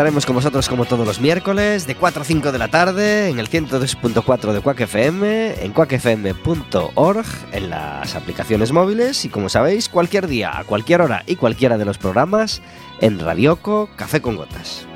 Estaremos con vosotros como todos los miércoles de 4 a 5 de la tarde en el 102.4 de Quack FM, en quackfm.org, en las aplicaciones móviles y como sabéis, cualquier día, a cualquier hora y cualquiera de los programas en Radioco Café con Gotas.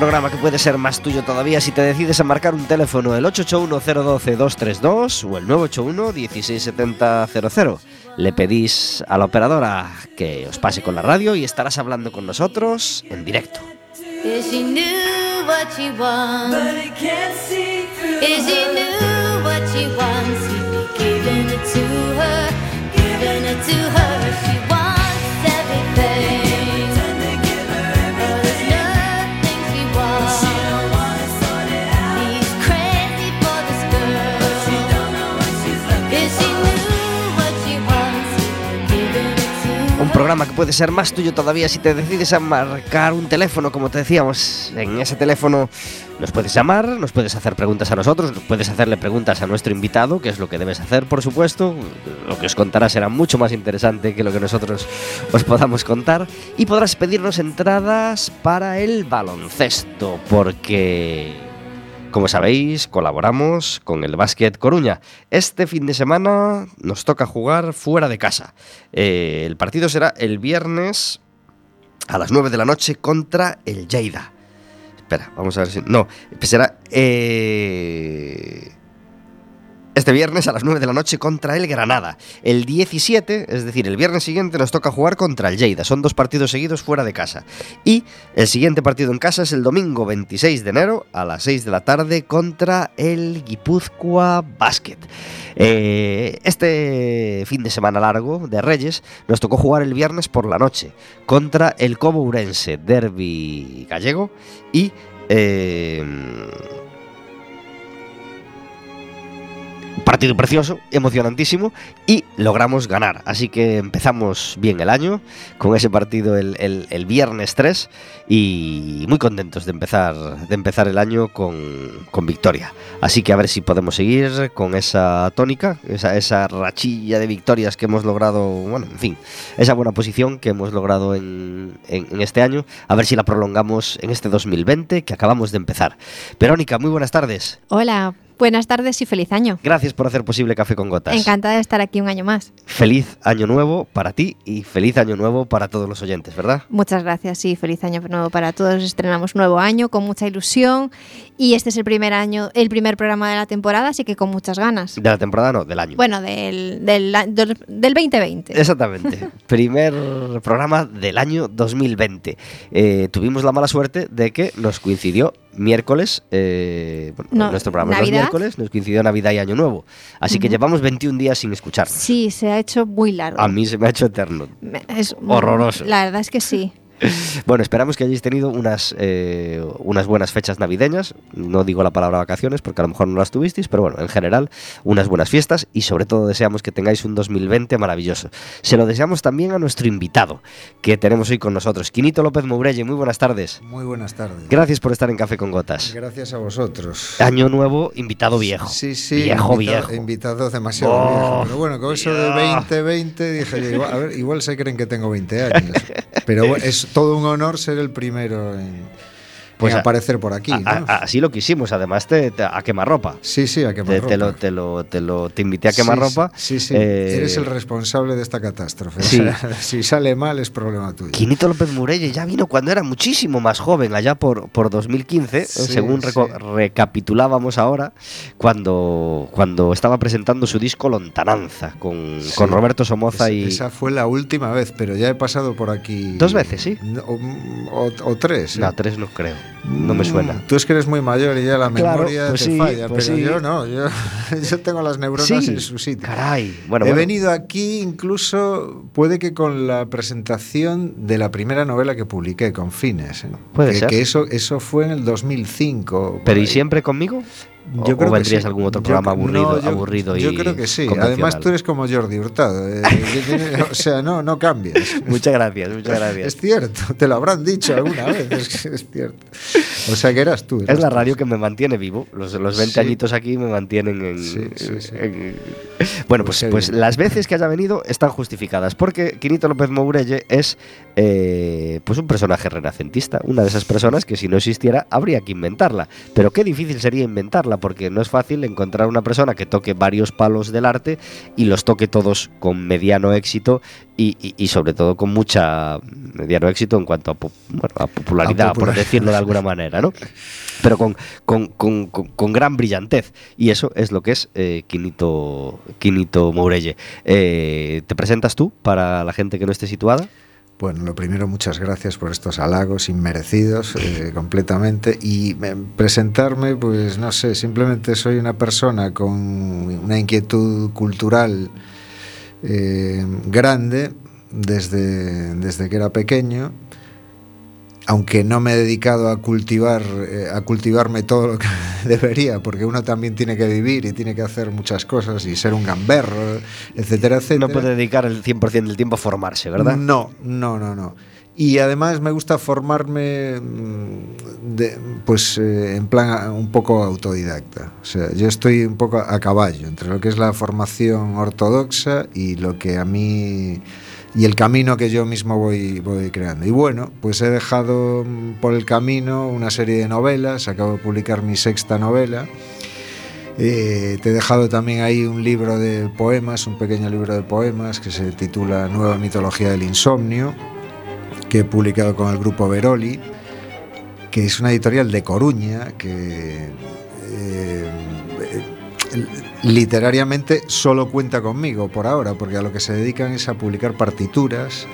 Programa que puede ser más tuyo todavía si te decides a marcar un teléfono el 881-012-232 o el 981-16700. Le pedís a la operadora que os pase con la radio y estarás hablando con nosotros en directo. Giving it to her, giving it to her. She wants everything. Programa que puede ser más tuyo todavía si te decides a marcar un teléfono, como te decíamos. En ese teléfono nos puedes llamar, nos puedes hacer preguntas a nosotros, puedes hacerle preguntas a nuestro invitado, que es lo que debes hacer, por supuesto. Lo que os contará será mucho más interesante que lo que nosotros os podamos contar. Y podrás pedirnos entradas para el baloncesto, porque como sabéis, colaboramos con el Básquet Coruña. Este fin de semana nos toca jugar fuera de casa. Eh, el partido será el viernes a las 9 de la noche contra el Lleida. Espera, vamos a ver si... No, será... eh, este viernes a las 9 de la noche contra el Granada. El 17, es decir, el viernes siguiente nos toca jugar contra el Lleida. Son dos partidos seguidos fuera de casa. Y el siguiente partido en casa es el domingo 26 de enero a las 6 de la tarde contra el Guipúzcoa Basket. Eh, este fin de semana largo de Reyes nos tocó jugar el viernes por la noche contra el Cobo Urense, derby gallego y... eh, Partido precioso, emocionantísimo y logramos ganar. Así que empezamos bien el año con ese partido el, el- viernes 3 y muy contentos de empezar, de empezar el año con, con victoria. Así que a ver si podemos seguir con esa tónica, esa, esa rachilla de victorias que hemos logrado, bueno, en fin, esa buena posición que hemos logrado en, en- en este año. A ver si la prolongamos en este 2020 que acabamos de empezar. Verónica, muy buenas tardes. Hola, buenas tardes y feliz año. Gracias por hacer posible Café con Gotas. Encantada de estar aquí un año más. Feliz año nuevo para ti y feliz año nuevo para todos los oyentes, ¿verdad? Muchas gracias, sí, feliz año nuevo para todos. Estrenamos nuevo año con mucha ilusión y este es el primer año, el primer programa de la temporada, así que con muchas ganas. De la temporada, no, del año. Bueno, del, del, del, del 2020. Exactamente. Primer programa del año 2020. Eh, tuvimos la mala suerte de que nos coincidió miércoles, eh, bueno, No, nuestro programa es los ¿Navidad? miércoles, nos coincidió Navidad y Año Nuevo. Así que llevamos 21 días sin escucharnos. Sí, se ha hecho muy largo. A mí se me ha hecho eterno. Es Horroroso. La verdad es que sí. Bueno, esperamos que hayáis tenido unas, eh, unas buenas fechas navideñas. No digo la palabra vacaciones porque a lo mejor no las tuvisteis, pero bueno, en general, unas buenas fiestas y sobre todo deseamos que tengáis un 2020 maravilloso. Se lo deseamos también a nuestro invitado que tenemos hoy con nosotros, Quinito López Mourelle. Muy buenas tardes. Muy buenas tardes. Gracias por estar en Café con Gotas. Gracias a vosotros. Año nuevo, invitado viejo. Sí, sí. Viejo, invitado, viejo. Invitado demasiado Oh, viejo. Pero bueno, con eso de Dios. 2020 dije yo, igual, a ver, igual se creen que tengo 20 años. Pero bueno, es todo un honor ser el primero en, Pues a- aparecer por aquí. A- ¿no? a- así lo quisimos, además te, te- a quemarropa. sí, sí, a Te, quemar te lo, te, lo, te, lo- te invité a quemar Sí. Sí, sí. Eh, Eres el responsable de esta catástrofe. O Sí. sea, si sale mal es problema tuyo. Quinito López Murelle ya vino cuando era muchísimo más joven, allá por, por 2015, Sí, según sí. recapitulábamos ahora, cuando, cuando estaba presentando su disco Lontananza con, con Roberto Somoza y... Esa fue la última vez, pero ya he pasado por aquí. Dos veces, sí. O- o tres. No, ¿eh? tres no creo. No me suena. Mm, Tú es que eres muy mayor y ya la Claro, memoria pues te sí, falla, pues pero sí. yo no, yo, yo tengo las neuronas Sí, en su sitio. caray. Bueno, He bueno. venido aquí incluso, puede que con la presentación de la primera novela que publiqué, con Fines. ¿eh? Puede que, ser. que eso, eso fue en el 2005. por ¿Pero y siempre conmigo? ¿O- Yo o creo que vendrías sí. a algún otro Yo programa cre- aburrido, no, yo- aburrido y Yo creo que sí. Además, tú eres como Jordi Hurtado. eh, que tiene- o sea, no, no cambias. Muchas gracias, muchas gracias. Es cierto, te lo habrán dicho alguna vez. Es, que es cierto. O sea, que eras tú. Es la tú. radio que me mantiene vivo. Los, los 20 Sí. añitos aquí me mantienen en. Sí, sí, sí. en- Bueno, Pues pues, pues las veces que haya venido están justificadas. Porque Quinito López Mourelle es eh, pues un personaje renacentista. Una de esas personas que si no existiera habría que inventarla. Pero qué difícil sería inventarla. Porque no es fácil encontrar una persona que toque varios palos del arte y los toque todos con mediano éxito y, y- y sobre todo con mucha mediano éxito en cuanto a, po- bueno, a popularidad, A por decirlo de alguna manera, ¿no? Pero con, con, con- con- con gran brillantez. Y eso es lo que es eh, Quinito, Quinito Mourelle. Eh, ¿Te presentas tú para la gente que no esté situada? Bueno, lo primero, muchas gracias por estos halagos inmerecidos eh, completamente. Y eh, presentarme, pues no sé, simplemente soy una persona con una inquietud cultural eh, grande desde, desde que era pequeño. Aunque no me he dedicado a cultivar, eh, a cultivarme todo lo que debería, porque uno también tiene que vivir y tiene que hacer muchas cosas y ser un gamberro, etcétera, etcétera. No puede dedicar el 100% del tiempo a formarse, ¿verdad? No, no, no, no. Y además me gusta formarme mm, pues eh, en plan un poco autodidacta. O sea, yo estoy un poco a caballo entre lo que es la formación ortodoxa y lo que a mí y el camino que yo mismo voy, voy creando. Y bueno, pues he dejado mm, por el camino una serie de novelas, acabo de publicar mi sexta novela. Eh, te he dejado también ahí un libro de poemas, un pequeño libro de poemas que se titula Nueva mitología del insomnio, que he publicado con el grupo Veroli, que es una editorial de Coruña que eh, eh, literariamente solo cuenta conmigo por ahora, porque a lo que se dedican es a publicar partituras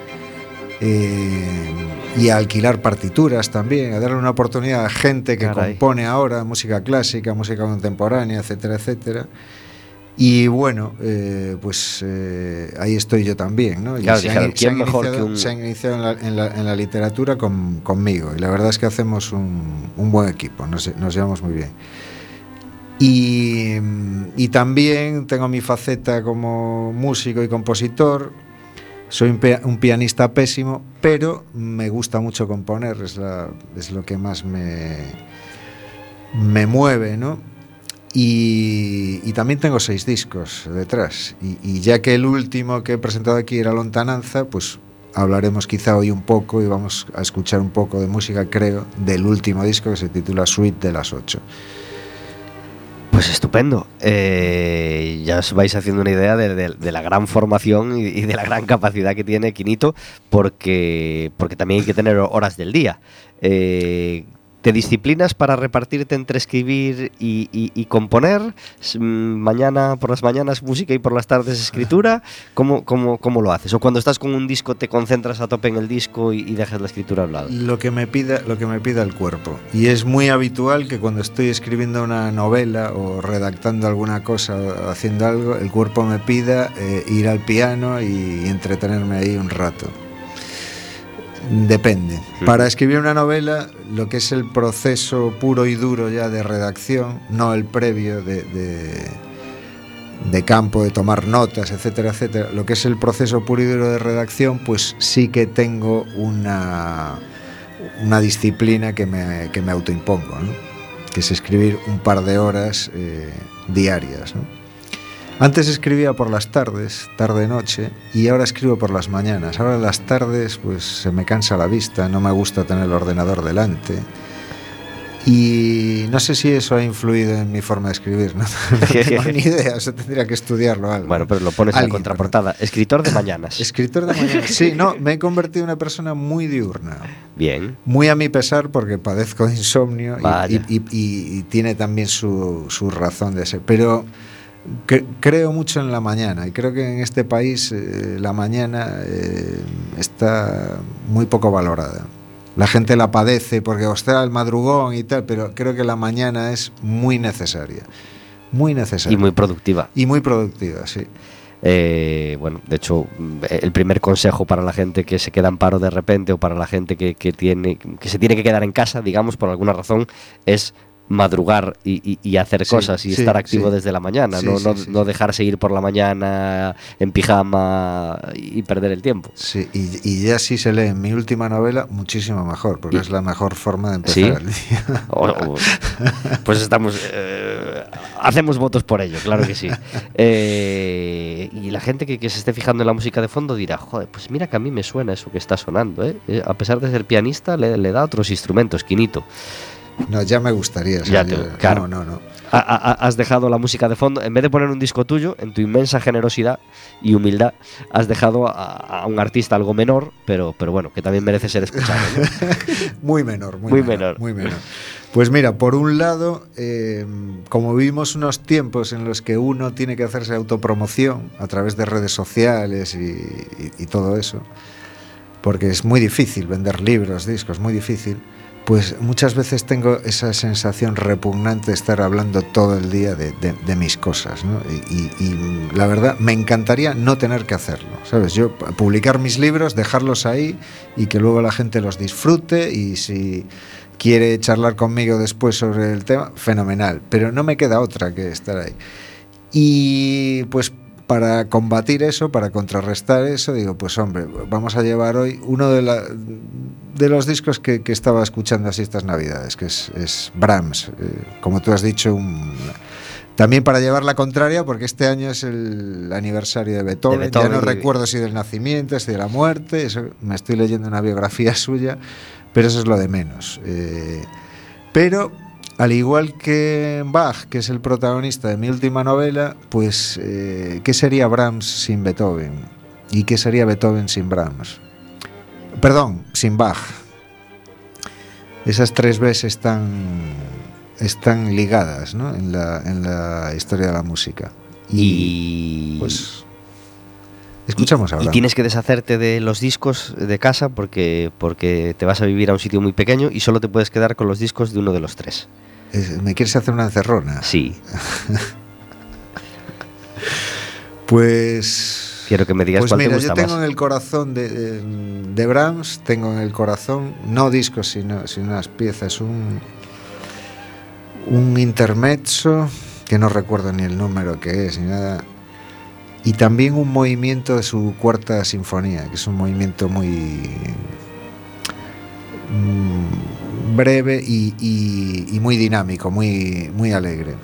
eh, y a alquilar partituras también, a darle una oportunidad a gente que Caray. compone ahora música clásica, música contemporánea, etcétera, etcétera. Y bueno, eh, pues eh, ahí estoy yo también, ¿no? Claro, se han- dijeron, se ¿quién han mejor que iniciado- un- se han iniciado en la, en la- en la literatura con- conmigo. Y la verdad es que hacemos un, un buen equipo, nos, nos llevamos muy bien. Y, y también tengo mi faceta como músico y compositor. Soy un, pia- un pianista pésimo, pero me gusta mucho componer, es, la- es lo que más me, me mueve, ¿no? Y, también tengo seis discos detrás. Y, ya que el último que he presentado aquí era Lontananza, pues hablaremos quizá hoy un poco y vamos a escuchar un poco de música, creo, del último disco que se titula Suite de las ocho. Pues estupendo. Eh, ya os vais haciendo una idea de, la gran formación y, y de la gran capacidad que tiene Quinito, porque, porque también hay que tener horas del día. Eh, ¿Te disciplinas para repartirte entre escribir y, componer? Mm, Mañana por las mañanas música y por las tardes escritura. ¿Cómo, cómo, cómo lo haces? ¿O cuando estás con un disco te concentras a tope en el disco y, y dejas la escritura a un lado? Lo que me pida, lo que me pida el cuerpo. Y es muy habitual que cuando estoy escribiendo una novela o redactando alguna cosa o haciendo algo, el cuerpo me pida eh, ir al piano y, entretenerme ahí un rato. Depende. Para escribir una novela, lo que es el proceso puro y duro ya de redacción, no el previo de, de- de campo, de tomar notas, etcétera, etcétera, lo que es el proceso puro y duro de redacción, pues sí que tengo una, una disciplina que me, que me autoimpongo, ¿no? que es escribir un par de horas eh, diarias. ¿no? Antes escribía por las tardes, tarde-noche, y ahora escribo por las mañanas. Ahora las tardes pues se me cansa la vista, no me gusta tener el ordenador delante. Y no sé si eso ha influido en mi forma de escribir, no, No tengo ni idea, o sea, tendría que estudiarlo algo. Bueno, pero lo pones en la contraportada. Escritor de mañanas. Escritor de mañana. Sí, no, me he convertido en una persona muy diurna. Bien. Muy a mi pesar porque padezco de insomnio y, y- y- y tiene también su, su razón de ser. Pero cre- creo mucho en la mañana y creo que en este país eh, la mañana eh, está muy poco valorada. la gente la padece porque ostras el madrugón y tal, pero creo que la mañana es muy necesaria. Muy necesaria. Y muy productiva. Y muy productiva, sí. Eh, bueno, de hecho, el primer consejo para la gente que se queda en paro de repente o para la gente que, que tiene, que se tiene que quedar en casa, digamos, por alguna razón, es madrugar y, y- y hacer Sí, cosas y sí, estar activo sí. desde la mañana, no, dejarse ir por la mañana en pijama y perder el tiempo. Sí, y, y ya si se lee mi última novela, muchísimo mejor, porque es la mejor forma de empezar el día. O- o- pues estamos. eh, hacemos votos por ello, claro que sí. Eh, y la gente que, que se esté fijando en la música de fondo dirá: Joder, pues mira que a mí me suena eso que está sonando. ¿eh? Eh, A pesar de ser pianista, le, le da otros instrumentos, Quinito. No, ya me gustaría. Ya te- yo- claro. No, no, no. Ha- ha- has dejado la música de fondo, en vez de poner un disco tuyo, en tu inmensa generosidad y humildad, has dejado a, a un artista algo menor, pero, pero bueno, que también merece ser escuchado. ¿no? Muy menor, muy, Muy menor, menor. Muy menor. Pues mira, por un lado, eh, como vivimos unos tiempos en los que uno tiene que hacerse autopromoción a través de redes sociales y, y- y todo eso, porque es muy difícil vender libros, discos, muy difícil, pues muchas veces tengo esa sensación repugnante de estar hablando todo el día de, mis cosas, ¿no? Y, y- la verdad, me encantaría no tener que hacerlo, ¿sabes? Yo pu- publicar mis libros, dejarlos ahí y que luego la gente los disfrute y si quiere charlar conmigo después sobre el tema, fenomenal, pero no me queda otra que estar ahí. Y pues para combatir eso, para contrarrestar eso, digo, pues hombre, vamos a llevar hoy uno de, la- de los discos que, que estaba escuchando así estas navidades, que es, es Brahms, eh, como tú has dicho, un... También para llevar la contraria, porque este año es el aniversario de Beethoven, De Beethoven ya no y- recuerdo si del nacimiento, si de la muerte, eso, me estoy leyendo una biografía suya, pero eso es lo de menos. Eh, pero al igual que Bach, que es el protagonista de mi última novela, pues eh, ¿qué sería Brahms sin Beethoven? ¿Y qué sería Beethoven sin Brahms? Perdón, sin Bach. Esas tres Bs están, están ligadas ¿no? en, la, en la historia de la música. Y. pues escuchamos y, ahora. y tienes que deshacerte de los discos de casa porque, porque te vas a vivir a un sitio muy pequeño y solo te puedes quedar con los discos de uno de los tres. Es- ¿Me quieres hacer una encerrona? Sí, Pues quiero que me digas Pues cuál mira, te gusta yo tengo más. en el corazón de, de, de Brahms, tengo en el corazón, no discos, sino, sino unas piezas, un, un intermezzo, que no recuerdo ni el número que es, ni nada, y también un movimiento de su cuarta sinfonía, que es un movimiento muy mm, breve y, muy dinámico, muy, muy alegre.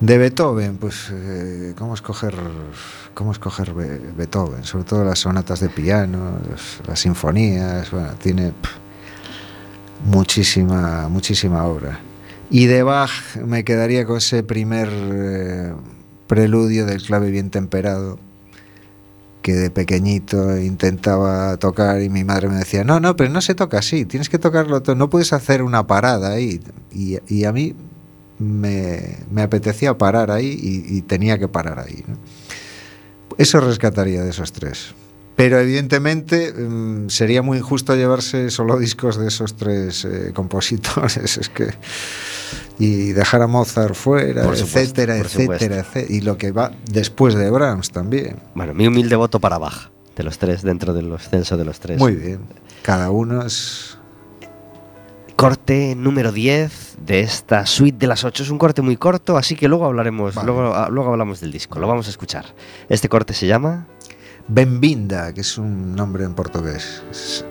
De Beethoven, pues, eh, ¿cómo escoger, cómo escoger Be- Beethoven? Sobre todo las sonatas de piano, las, sinfonías, bueno, tiene muchísima, muchísima obra. Y de Bach me quedaría con ese primer eh, preludio del clave bien temperado, que de pequeñito intentaba tocar y mi madre me decía, no, no, pero no se toca así, tienes que tocarlo todo, no puedes hacer una parada ahí. Y, a mí me, apetecía parar ahí y, tenía que parar ahí. Eso rescataría de esos tres. Pero evidentemente mm, sería muy injusto llevarse solo discos de esos tres eh, compositores. Es que y dejar a Mozart fuera, Por supuesto, etcétera, por etcétera, etcétera. Y lo que va después de Brahms también. Bueno, mi humilde voto para Bach, de los tres, dentro del censo de los tres. Muy bien. Cada uno es. Corte número 10 de esta suite de las 8. Es un corte muy corto, así que luego hablaremos, Vale. luego, ah, luego hablamos del disco, lo vamos a escuchar. Este corte se llama Benvinda, que es un nombre en portugués. Es-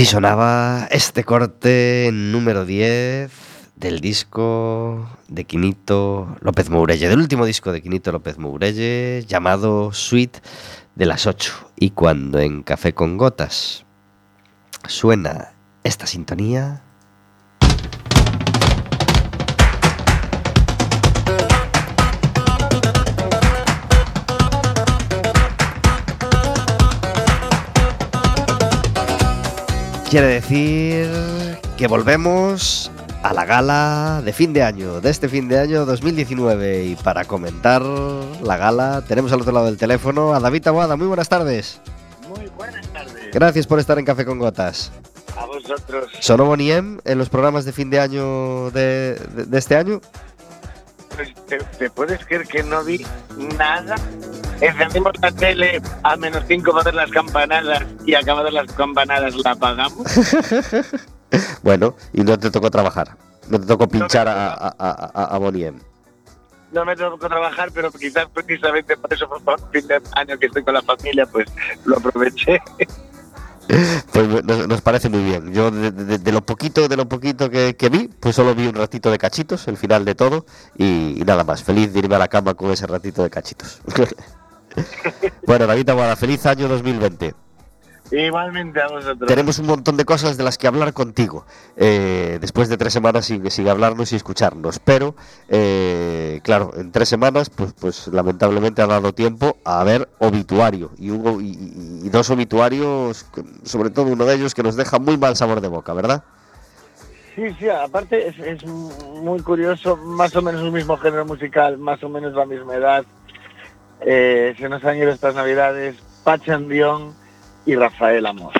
Así sonaba este corte número 10 del disco de Quinito López Mourelle, del último disco de Quinito López Mourelle llamado Suite de las 8. Y cuando en Café con Gotas suena esta sintonía... Quiere decir que volvemos a la gala de fin de año, de este fin de año 2019. Y para comentar la gala tenemos al otro lado del teléfono a David Aguada. Muy buenas tardes. Muy buenas tardes. Gracias por estar en Café con Gotas. A vosotros. ¿Sonó Boniem en los programas de fin de año de, de- de este año? Pues, ¿te, te puedes creer que no vi nada? Encendimos la tele a menos 5 para ver las campanadas y acabadas las campanadas la apagamos. Bueno, y no te tocó trabajar. No te tocó pinchar a, a, a- a- a Boniem. No me tocó trabajar, pero quizás precisamente por eso por fin de año que estoy con la familia, pues lo aproveché. Pues nos, nos parece muy bien. Yo de, de- de lo poquito, de lo poquito que, que vi, pues solo vi un ratito de cachitos, el final de todo, y, y nada más. Feliz de irme a la cama con ese ratito de cachitos. bueno, David Aguada, feliz año 2020. Igualmente a vosotros. Tenemos un montón de cosas de las que hablar contigo. eh, después de tres semanas sin, sin hablarnos y escucharnos. Pero, eh, claro, en tres semanas, pues, pues lamentablemente ha dado tiempo a ver obituario. Y, hubo, y, y- dos obituarios, sobre todo uno de ellos, que nos deja muy mal sabor de boca, ¿verdad? Sí, sí, aparte es, es muy curioso, más o menos el mismo género musical, más o menos la misma edad. Eh, se nos han ido estas navidades Pachan Dion y Rafael Amor.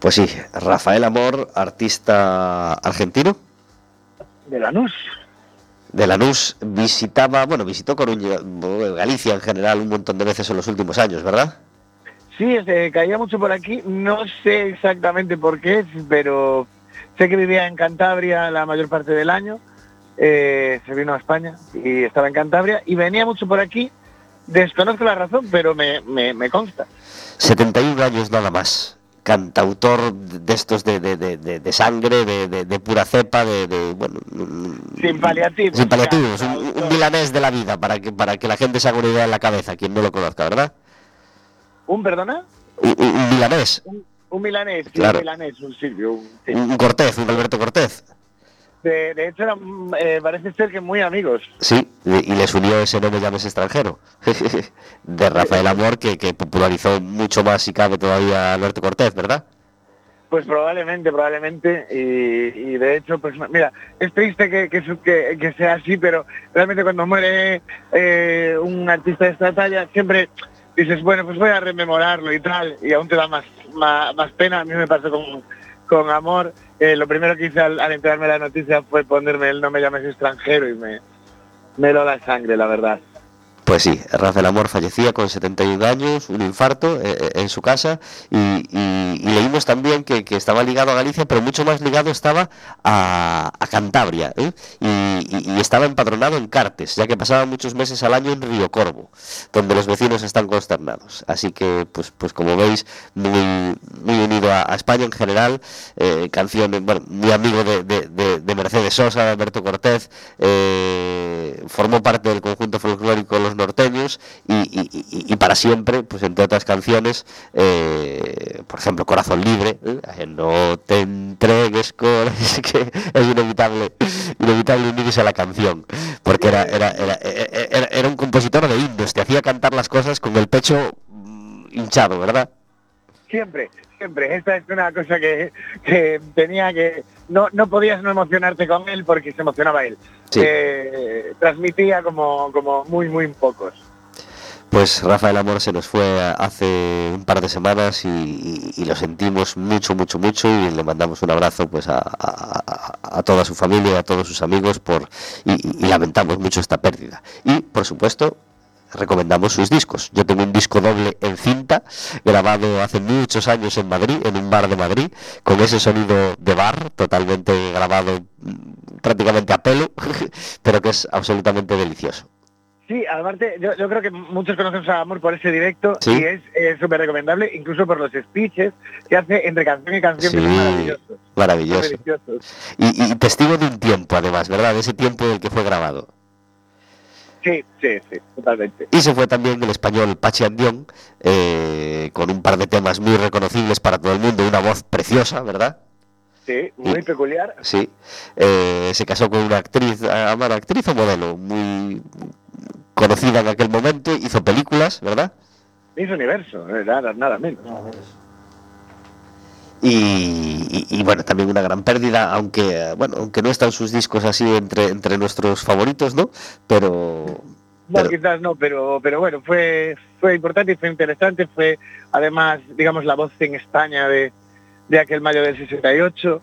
Pues sí, Rafael Amor, artista argentino. De Lanús. de Lanús visitaba, bueno, visitó Coruña, Galicia en general un montón de veces en los últimos años, ¿verdad? Sí, este, caía mucho por aquí, no sé exactamente por qué, pero sé que vivía en Cantabria la mayor parte del año, eh, se vino a España y estaba en Cantabria y venía mucho por aquí, desconozco la razón, pero me, me, me consta. 71 años nada más. Cantautor de estos de, de- de- de- sangre, de, pura cepa, de, bueno, mm, Sin paliativos. sin paliativos, un, un milanés de la vida para que para que la gente se haga una idea en la cabeza, quien no lo conozca, ¿verdad? ¿Un perdona? Un, un- un milanés, Un, milanés, Claro. un milanés, un Silvio. un- sí. un, Alberto Cortez. De, de hecho, eran, eh, parece ser que muy amigos. Sí, y y les unió ese no me llames extranjero de Rafael Amor que, que popularizó mucho más si cabe todavía Alberto Cortez, ¿verdad? Pues probablemente, probablemente. Y, y de hecho, pues mira, es triste que, que, que- que sea así, pero realmente cuando muere eh, un artista de esta talla, siempre dices, bueno, pues voy a rememorarlo y tal, y aún te da más, más, más pena. A mí me pasó con, con Amor. Eh, lo primero que hice al, enterarme la noticia fue ponerme el no me llames extranjero y me, me lo la sangre, la verdad. Pues sí, Rafael Amor fallecía con 71 años, un infarto eh, eh, en su casa y, leímos también que, estaba ligado a Galicia, pero mucho más ligado estaba a, Cantabria ¿eh? y, estaba empadronado en Cartes, ya que pasaba muchos meses al año en Río Corvo, donde los vecinos están consternados. Así que, pues, pues como veis, muy, muy unido a, España en general, eh, canciones, bueno, muy amigo de, de- de- de Mercedes Sosa, de Alberto Cortés, eh, formó parte del conjunto folclórico Los Norteños y, para siempre, pues entre otras canciones, eh, por ejemplo, Corazón Libre, ¿eh? No te entregues es que es inevitable, inevitable unirse a la canción, porque era, era, era, era, era un compositor de himnos, te hacía cantar las cosas con el pecho mm, hinchado, ¿verdad? Siempre, siempre. Esta es una cosa que, que tenía que... No, no podías no emocionarte con él porque se emocionaba él. Sí. Eh, transmitía como, como muy, muy pocos. Pues Rafael Amor se nos fue hace un par de semanas y, y- y lo sentimos mucho, mucho, mucho y le mandamos un abrazo pues a, a- a- a toda su familia a todos sus amigos por y lamentamos mucho esta pérdida. Y por supuesto recomendamos sus discos. Yo tengo un disco doble en cinta grabado hace muchos años en Madrid, en un bar de Madrid, con ese sonido de bar totalmente grabado mm, prácticamente a pelo, pero que es absolutamente delicioso. Sí, aparte, yo, yo creo que muchos conocemos a Amor por ese directo Sí. y es eh, súper recomendable, incluso por los speeches que hace entre canción y canción, que Sí, son maravillosos. son Maravilloso. Y, y testigo de un tiempo, además, ¿verdad? De ese tiempo en el que fue grabado. Sí, sí, sí, totalmente. Y se fue también el español Pachi Andión, eh, con un par de temas muy reconocibles para todo el mundo, una voz preciosa, ¿verdad? Sí, muy Y- peculiar. Sí. Eh, se casó con una actriz, ah, bueno, actriz o modelo, muy conocida en aquel momento, hizo películas, ¿verdad? Miss Universo, eh, nada, nada menos. Y, y- y, bueno, también una gran pérdida, aunque bueno, aunque no están sus discos así entre, entre nuestros favoritos, ¿no? Pero, No, pero- quizás no, pero, pero bueno, fue, fue importante y fue interesante. Fue además, digamos, la voz en España de, de aquel mayo del 68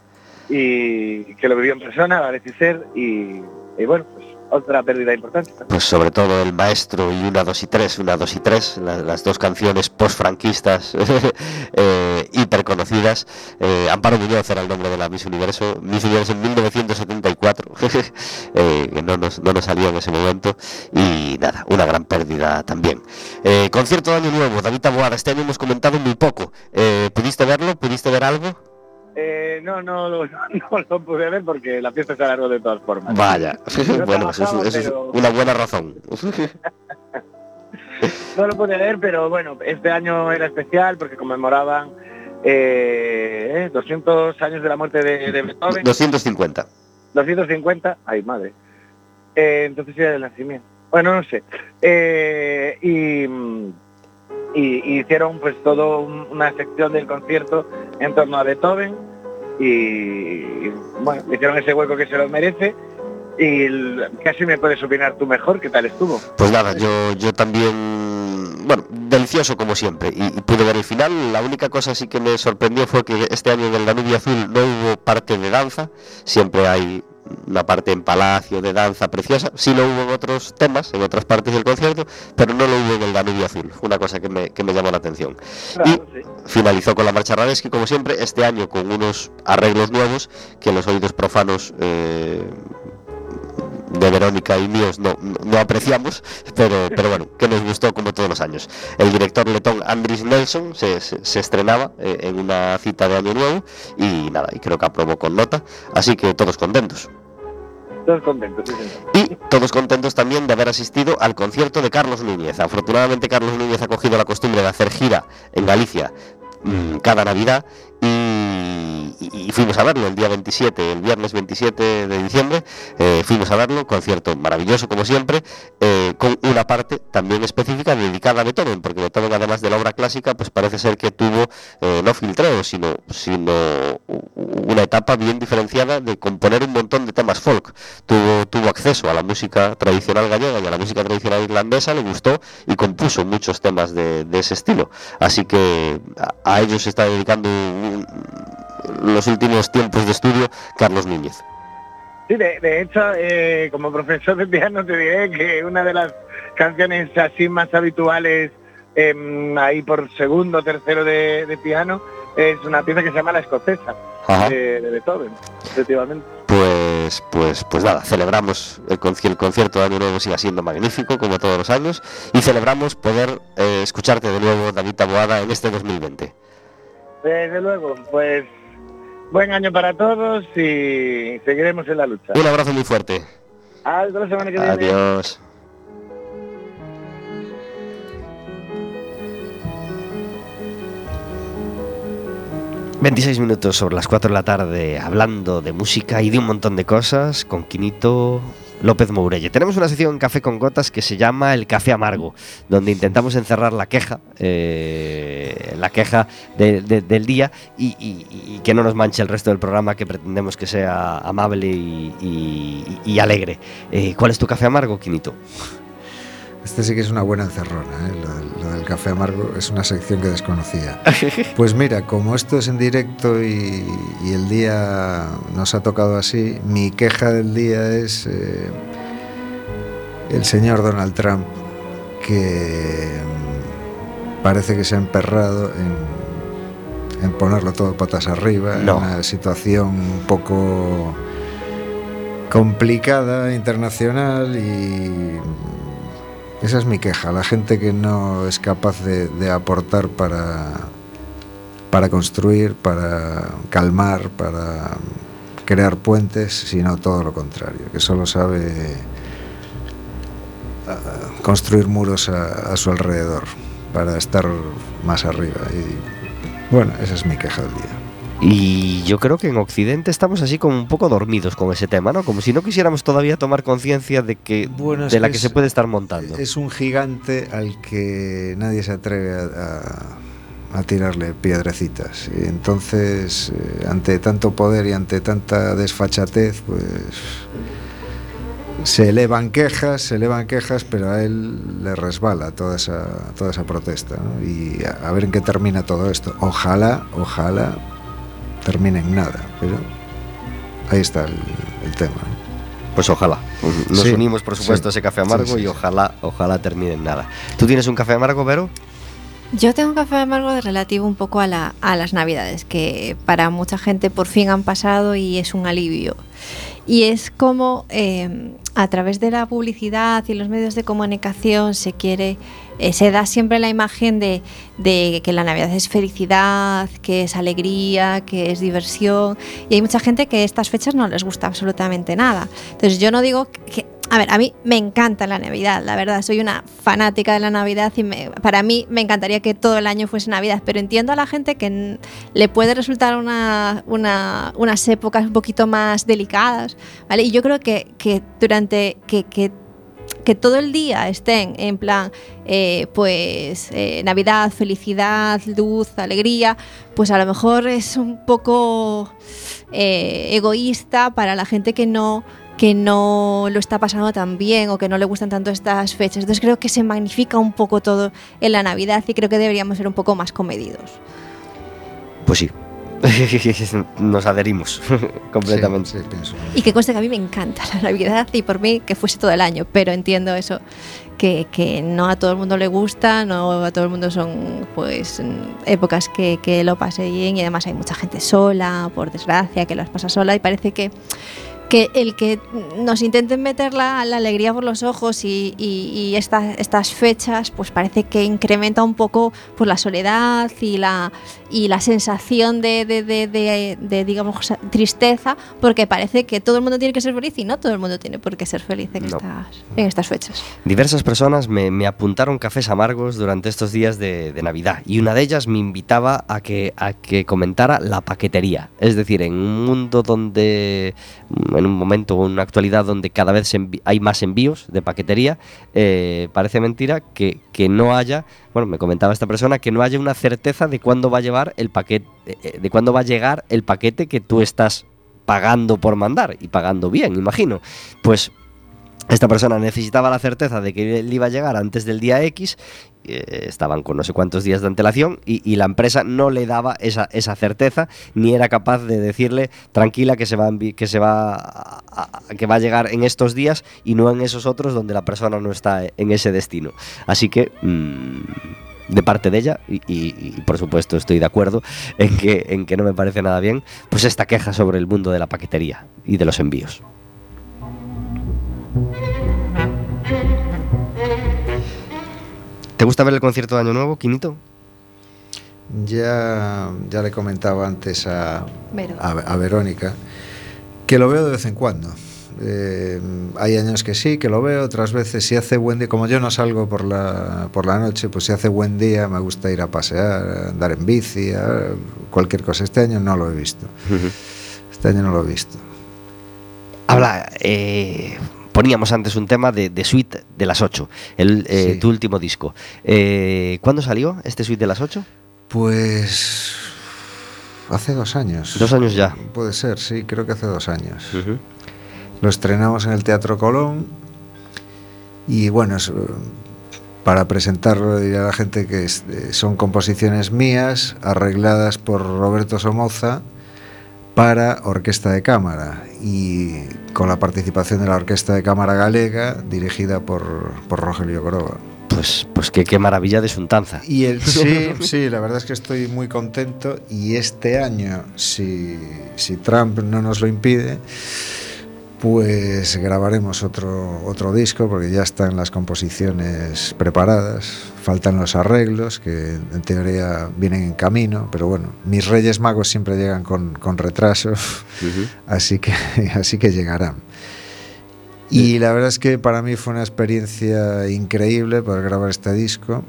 y que lo vivió en persona, parece ser. Y, y bueno, pues otra pérdida importante. pues sobre todo el maestro y una, dos y tres, una, dos y tres, la- las dos canciones post-franquistas eh, hiper conocidas. Eh, Amparo Muñoz era el nombre de la Miss Universo, Miss Universo en 1974, eh, que no nos, no nos salió en ese momento. Y nada, una gran pérdida también. Eh, concierto de Año Nuevo, David Taboada, este año hemos comentado muy poco. Eh, ¿Pudiste verlo? ¿Pudiste ver algo? Eh, no, no, lo- no, lo pude ver porque la fiesta se alargó de todas formas. Vaya, bueno, eso, trabajaba, es, eso es una buena razón. No lo pude ver, pero bueno, este año era especial porque conmemoraban eh, eh, 200 años de la muerte de, de Beethoven. 250. 250, ay madre. Eh, entonces era el nacimiento. Bueno, no sé. Eh, y, mm, y- y hicieron pues todo un- una sección del concierto en torno a Beethoven y, y, bueno, hicieron ese hueco que se lo merece y casi me puedes opinar tú mejor qué tal estuvo. Pues nada, yo, yo también, bueno, delicioso como siempre, y, y pude ver el final. La única cosa sí que me sorprendió fue que este año en el Danubio Azul no hubo parte de danza, siempre hay una parte en palacio de danza preciosa, sí lo hubo en otros temas, en otras partes del concierto, pero no lo hubo en el Danubio Azul, una cosa que me, que me llamó la atención. Claro, sí. Finalizó con la marcha Radeski, como siempre, este año con unos arreglos nuevos que los oídos profanos eh, de Verónica y míos no, no- apreciamos, pero, pero bueno, que nos gustó como todos los años. El director letón Andris Nelson se, se- se estrenaba eh, en una cita de Año Nuevo y nada, y creo que aprobó con nota, así que todos contentos. Todos contentos, sí, señor. Y todos contentos también de haber asistido al concierto de Carlos Núñez. Afortunadamente Carlos Núñez ha cogido la costumbre de hacer gira en Galicia mm, cada Navidad y, y- fuimos a verlo el día 27, el viernes 27 de diciembre, eh, fuimos a verlo, concierto maravilloso como siempre, eh, con una parte también específica dedicada a Beethoven, porque Beethoven además de la obra clásica, pues parece ser que tuvo eh, no filtreo, sino, sino una etapa bien diferenciada de componer un montón de temas folk. Tuvo, tuvo acceso a la música tradicional gallega y a la música tradicional irlandesa, le gustó y compuso muchos temas de, de ese estilo. Así que a, ellos está dedicando los últimos tiempos de estudio Carlos Núñez. Sí, de, de hecho, eh, como profesor de piano te diré que una de las canciones así más habituales em, ahí por segundo, tercero de, de piano es una pieza que se llama La Escocesa de Beethoven, efectivamente. Pues, pues, pues nada, celebramos el, conci- el concierto de Año Nuevo siga siendo magnífico, como todos los años, y celebramos poder eh, escucharte de nuevo, David Taboada, en este 2020. Desde luego, pues buen año para todos y seguiremos en la lucha. Un abrazo muy fuerte. Hasta la semana que viene. Adiós. 26 minutos sobre las 4 de la tarde hablando de música y de un montón de cosas con Quinito López Mourelle. Tenemos una sección en Café con Gotas que se llama El Café Amargo, donde intentamos encerrar la queja, eh, la queja de- de- del día y, que no nos manche el resto del programa que pretendemos que sea amable y, alegre. Eh, ¿Cuál es tu café amargo, Quinito? Este sí que es una buena encerrona, ¿eh? Café amargo es una sección que desconocía. Pues mira, como esto es en directo y, y el día nos ha tocado así, mi queja del día es eh, el señor Donald Trump, que mm, parece que se ha emperrado en, en ponerlo todo patas arriba, No. en una situación un poco complicada internacional y esa es mi queja, la gente que no es capaz de, aportar para, para construir, para calmar, para crear puentes, sino todo lo contrario, que solo sabe ah, construir muros a, a su alrededor para estar más arriba. Y bueno, esa es mi queja del día. Y yo creo que en Occidente estamos así como un poco dormidos con ese tema, ¿no? Como si no quisiéramos todavía tomar conciencia de que Bueno, de la que que es- se puede estar montando. Es un gigante al que nadie se atreve a, a- a tirarle piedrecitas. Y entonces, eh, ante tanto poder y ante tanta desfachatez, pues se elevan quejas, se elevan quejas, pero a él le resbala toda esa, toda esa protesta. ¿no? Y a, a ver en qué termina todo esto. Ojalá, ojalá termine en nada, pero ahí está el, el tema. Pues ojalá. Nos Sí, unimos, por supuesto, sí. a ese café amargo Sí, sí, y ojalá, ojalá termine en nada. ¿Tú tienes un café amargo, Vero? Yo tengo un café amargo de relativo un poco a, la- a las navidades, que para mucha gente por fin han pasado y es un alivio. Y es como eh, a través de la publicidad y los medios de comunicación se quiere, eh, se da siempre la imagen de, que la Navidad es felicidad, que es alegría, que es diversión. Y hay mucha gente que estas fechas no les gusta absolutamente nada. Entonces yo no digo que... A ver, a mí me encanta la Navidad, la verdad, soy una fanática de la Navidad y para mí me encantaría que todo el año fuese Navidad, pero entiendo a la gente que le puede resultar una, una- unas épocas un poquito más delicadas, ¿vale? Y yo creo que, durante, que que todo el día estén en plan, eh, pues eh, Navidad, felicidad, luz, alegría, pues a lo mejor es un poco eh, egoísta para la gente que no que no lo está pasando tan bien o que no le gustan tanto estas fechas. Entonces creo que se magnifica un poco todo en la Navidad y creo que deberíamos ser un poco más comedidos. Pues sí. Nos adherimos completamente. Sí, sí, pienso. Y que conste que a mí me encanta la Navidad y por mí que fuese todo el año, pero entiendo eso, que, que no a todo el mundo le gusta, no a todo el mundo son pues épocas que, que lo pase bien y además hay mucha gente sola, por desgracia, que las pasa sola y parece que que el que nos intenten meter la, la alegría por los ojos y, y- y esta- estas fechas, pues parece que incrementa un poco pues, la soledad y la, y la sensación de, de- de- de- digamos, tristeza, porque parece que todo el mundo tiene que ser feliz y no todo el mundo tiene por qué ser feliz en, No. estas, en estas fechas. Diversas personas me, me apuntaron cafés amargos durante estos días de, de Navidad y una de ellas me invitaba a que, a que comentara la paquetería. Es decir, en un mundo donde, en un momento o en una actualidad donde cada vez hay más envíos de paquetería, eh, parece mentira que, que no haya, bueno, me comentaba esta persona, que no haya una certeza de cuándo va a llevar el paquete, eh, de cuándo va a llegar el paquete que tú estás pagando por mandar y pagando bien, imagino. Pues esta persona necesitaba la certeza de que le iba a llegar antes del día X, eh, estaban con no sé cuántos días de antelación y, la empresa no le daba esa, esa certeza ni era capaz de decirle tranquila que se va que se va a- que va a llegar en estos días y no en esos otros donde la persona no está en ese destino. Así que mm, de parte de ella y, y- y, por supuesto estoy de acuerdo en que en que no me parece nada bien pues esta queja sobre el mundo de la paquetería y de los envíos. ¿Te gusta ver el concierto de Año Nuevo, Quinito? Ya, ya le comentaba antes a, Vero. a, a Verónica que lo veo de vez en cuando. Eh, hay años que sí, que lo veo, otras veces si hace buen día, como yo no salgo por la, por la noche, pues si hace buen día me gusta ir a pasear, andar en bici, a cualquier cosa. Este año no lo he visto. Este año no lo he visto. Habla, eh, poníamos antes un tema de, de Suite de las 8, el, eh, Sí. tu último disco. Eh, ¿Cuándo salió este Suite de las 8? Pues hace dos años. Dos años ya. Puede ser, sí, creo que hace dos años. Lo estrenamos en el Teatro Colón y bueno, es, para presentarlo diré a la gente que es- eh, son composiciones mías arregladas por Roberto Somoza para orquesta de cámara y con la participación de la Orquesta de Cámara Galega dirigida por, por Rogelio Coroba. Pues, pues qué, qué maravilla de Suntanza. Y el, sí, sí, la verdad es que estoy muy contento y este año, si, si Trump no nos lo impide, Pues grabaremos otro, otro disco porque ya están las composiciones preparadas, faltan los arreglos que en teoría vienen en camino, pero bueno, mis Reyes Magos siempre llegan con, con retraso, así, que, así que llegarán. Y la verdad es que para mí fue una experiencia increíble poder grabar este disco.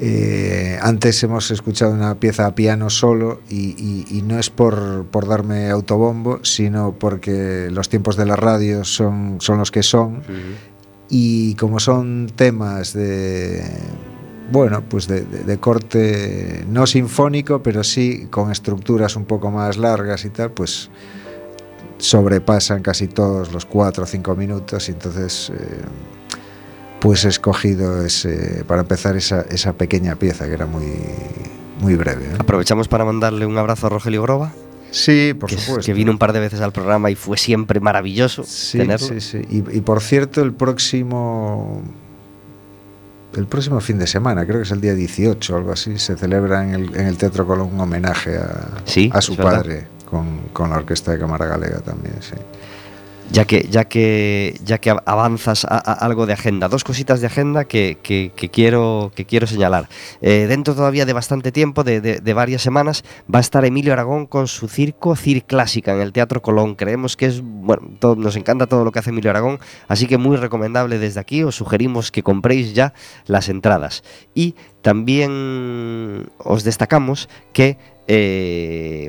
Eh, antes hemos escuchado una pieza a piano solo y, y- y no es por, por darme autobombo, sino porque los tiempos de la radio son, son los que son. Y como son temas de, bueno, pues de, de- de corte no sinfónico, pero sí con estructuras un poco más largas y tal, pues sobrepasan casi todos los cuatro o cinco minutos y entonces eh, pues he escogido ese, para empezar esa, esa pequeña pieza que era muy, muy breve. ¿eh? Aprovechamos para mandarle un abrazo a Rogelio Groba, Sí, por que, supuesto. que vino un par de veces al programa y fue siempre maravilloso Sí, tenerlo. sí, sí. Y, y por cierto, el próximo el próximo fin de semana, creo que es el día 18 o algo así, se celebra en el, en el Teatro Colón un homenaje a, Sí, a su padre con, con la Orquesta de Cámara Galega también, sí. Ya que, ya que, ya que av- avanzas a, algo de agenda, dos cositas de agenda que, que- quiero, que quiero señalar. Eh, dentro todavía de bastante tiempo, de, de- de varias semanas, va a estar Emilio Aragón con su circo Cir Clásica en el Teatro Colón. Creemos que es, bueno, todo- nos encanta todo lo que hace Emilio Aragón, así que muy recomendable desde aquí. Os sugerimos que compréis ya las entradas. Y también os destacamos que eh,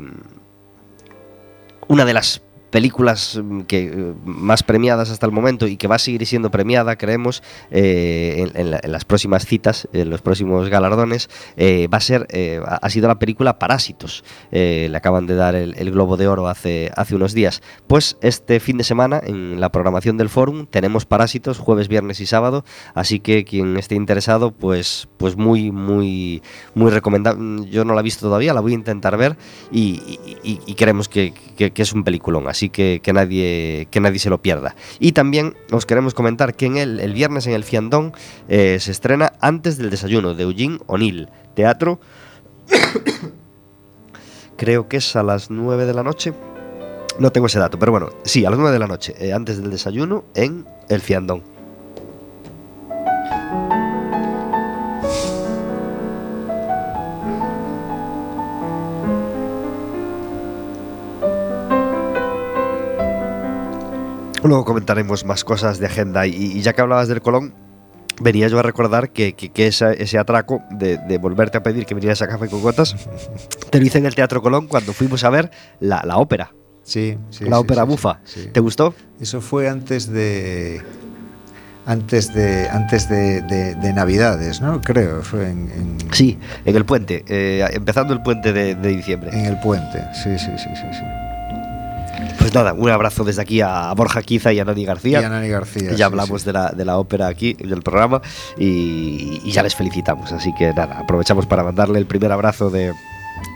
una de las películas mm, que eh, más premiadas hasta el momento y que va a seguir siendo premiada, creemos, eh, en, en la- en las próximas citas, en los próximos galardones, eh, va a ser, ha sido la película Parásitos. Le acaban de dar el, Globo de Oro hace, hace unos días. Pues este fin de semana, en la programación del Fórum, tenemos Parásitos jueves, viernes y sábado, así que quien esté interesado, pues, pues muy, muy, muy recomendable. Yo no la he visto todavía, la voy a intentar ver y- y- y creemos que, que- que es un peliculón, así que, que, nadie, que nadie se lo pierda. Y también os queremos comentar que en el, el viernes en el Fiandón eh, se estrena Antes del desayuno de Eugene O'Neill, teatro. Creo que es a las 9 de la noche. No tengo ese dato, pero bueno, sí, a las 9 de la noche, eh, antes del desayuno en el Fiandón. Luego comentaremos más cosas de agenda y, y ya que hablabas del Colón, venía yo a recordar que, que- que esa- ese atraco de, de volverte a pedir que vinieras a Café con Gotas, te lo hice en el Teatro Colón cuando fuimos a ver la, la ópera, Sí, sí, la sí, ópera sí, bufa. sí. ¿Te gustó? Eso fue antes de antes de antes de, de- de Navidades, ¿no? Creo, fue en, en, Sí, en el puente, eh, empezando el puente de, de diciembre. en el puente. Sí, sí, sí, sí, sí. Pues nada, un abrazo desde aquí a Borja Quiza y a Nani García. Y a Nani García. Ya sí, hablamos sí. De, la, de la ópera aquí, del programa, y, y ya les felicitamos. Así que nada, aprovechamos para mandarle el primer abrazo de,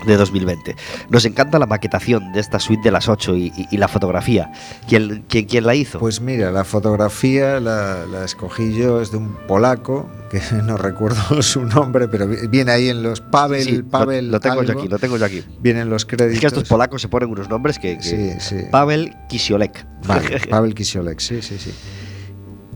de 2020. Nos encanta la maquetación de esta suite de las 8 y, y- y la fotografía. ¿Quién, quién, quién la hizo? Pues mira, la fotografía la, la escogí yo, es de un polaco, que no recuerdo su nombre, pero vi- viene ahí en los Pavel, Sí, Pavel lo, tengo yo aquí, lo tengo yo aquí. Vienen los créditos. Es que estos polacos se ponen unos nombres que... que- Sí, sí. Pavel Kisiolek. Vale, Pavel Kisiolek, sí, sí, sí.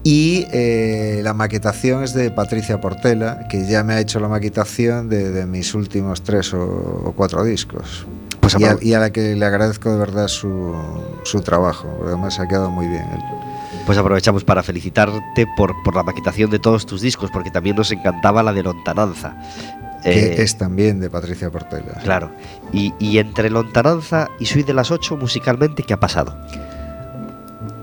Y eh, la maquetación es de Patricia Portela, que ya me ha hecho la maquetación de, de mis últimos tres o, o cuatro discos. Pues y, a, y a la que le agradezco de verdad su, su trabajo, además ha quedado muy bien. Pues aprovechamos para felicitarte por, por la maquetación de todos tus discos, porque también nos encantaba la de Lontananza. Eh, que es también de Patricia Portela. Claro. Y, y entre Lontananza y Suite de las 8, musicalmente, ¿qué ha pasado?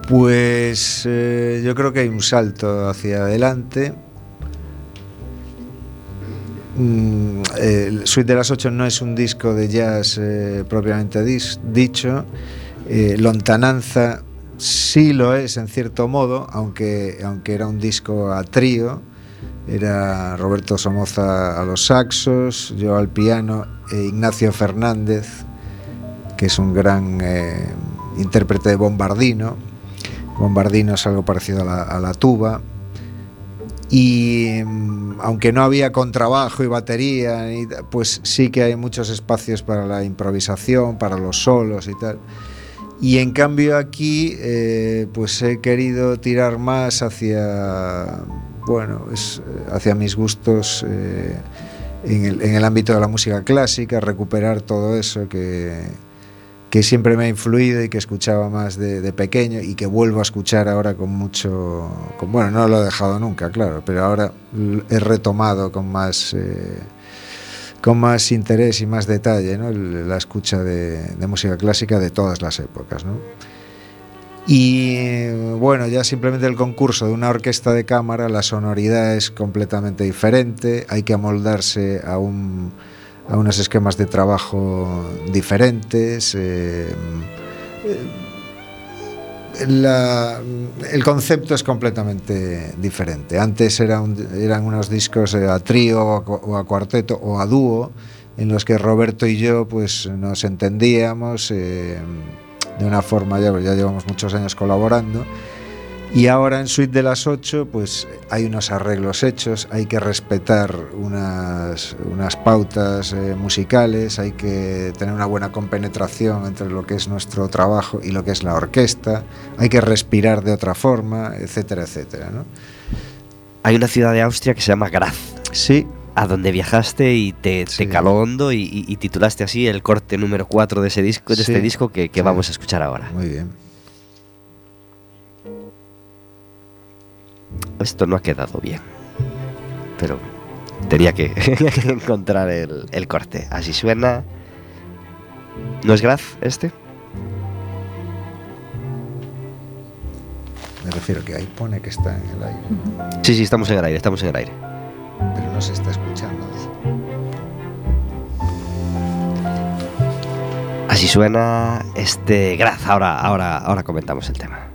Pues eh, yo creo que hay un salto hacia adelante. Mm, Suite de las 8 no es un disco de jazz eh, propiamente dicho. Eh, Lontananza sí lo es en cierto modo, aunque, aunque era un disco a trío. Era Roberto Somoza a los saxos, yo al piano e Ignacio Fernández, que es un gran intérprete de bombardino. Bombardino es algo parecido a la, tuba. Y mm, aunque no había contrabajo y batería, pues sí que hay muchos espacios para la improvisación, para los solos y tal. Y en cambio aquí, eh, pues he querido tirar más hacia, bueno, hacia mis gustos eh, en, el, en el ámbito de la música clásica, recuperar todo eso que, que siempre me ha influido y que escuchaba más de, pequeño y que vuelvo a escuchar ahora con mucho, bueno, no lo he dejado nunca, claro, pero ahora he retomado con más... eh, con más interés y más detalle ¿no? La escucha de, de música clásica de todas las épocas. Y bueno, ya simplemente el concurso de una orquesta de cámara, la sonoridad es completamente diferente, hay que amoldarse a, un, a unos esquemas de trabajo diferentes. eh, eh, el concepto es completamente diferente. Antes eran unos discos eh, a trío o a, cuarteto o a dúo en los que Roberto y yo pues nos entendíamos de una forma, ya, ya llevamos muchos años colaborando. Y ahora en Suite de las 8 pues hay unos arreglos hechos, hay que respetar unas, unas pautas eh, musicales, hay que tener una buena compenetración entre lo que es nuestro trabajo y lo que es la orquesta, hay que respirar de otra forma, etcétera, etcétera. ¿no? Hay una ciudad de Austria que se llama Graz, Sí, a donde viajaste y te, te Sí. caló hondo y, y- y titulaste así el corte número 4 de, ese disco, de Sí. este disco que, que Sí. vamos a escuchar ahora. muy bien. Esto no ha quedado bien, pero tenía que encontrar el, el corte. Así suena. ¿No es Graz este? Me refiero que ahí pone que está en el aire, Sí, sí, estamos en el aire, estamos en el aire. pero no se está escuchando. Así suena este Graz. Ahora, ahora, ahora comentamos el tema.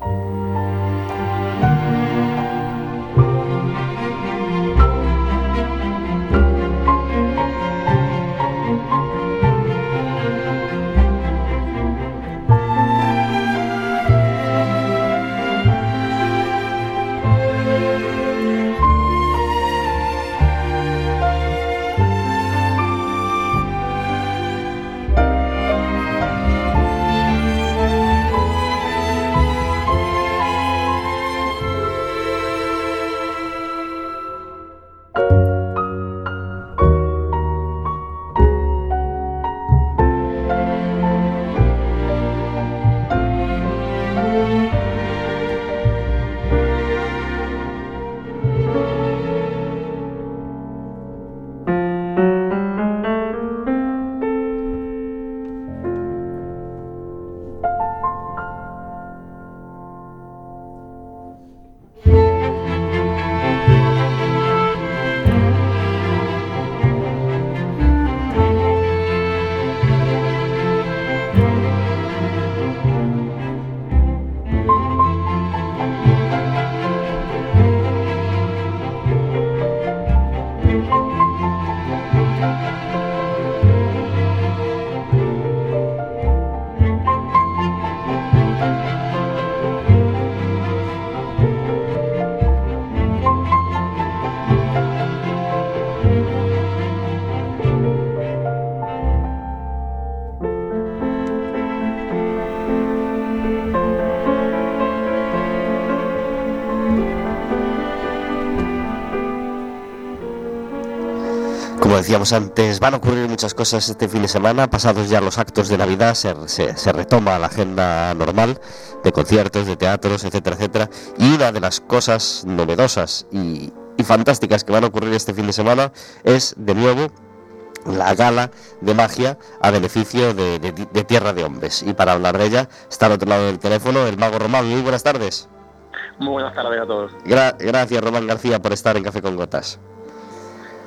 Como decíamos antes, van a ocurrir muchas cosas este fin de semana. Pasados ya los actos de Navidad, se, se- se retoma la agenda normal de conciertos, de teatros, etcétera, etcétera. Y una de las cosas novedosas y, y fantásticas que van a ocurrir este fin de semana es, de nuevo, la gala de magia a beneficio de, de- de Tierra de Hombres. Y para hablar de ella, está al otro lado del teléfono el mago Román. Muy buenas tardes. Muy buenas tardes a todos. Gra- gracias, Román García, por estar en Café con Gotas.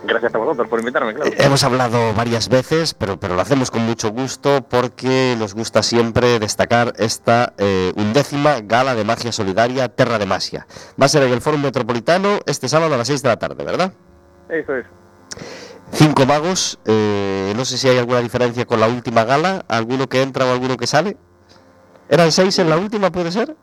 Gracias a vosotros por invitarme, claro. Eh, Hemos hablado varias veces, pero, pero lo hacemos con mucho gusto porque nos gusta siempre destacar esta eh, undécima gala de magia solidaria Terra de Masia. Va a ser en el Foro Metropolitano este sábado a las 6 de la tarde, ¿verdad? Eso es. Cinco magos, eh, no sé si hay alguna diferencia con la última gala, alguno que entra o alguno que sale. ¿Eran seis en la última, puede ser?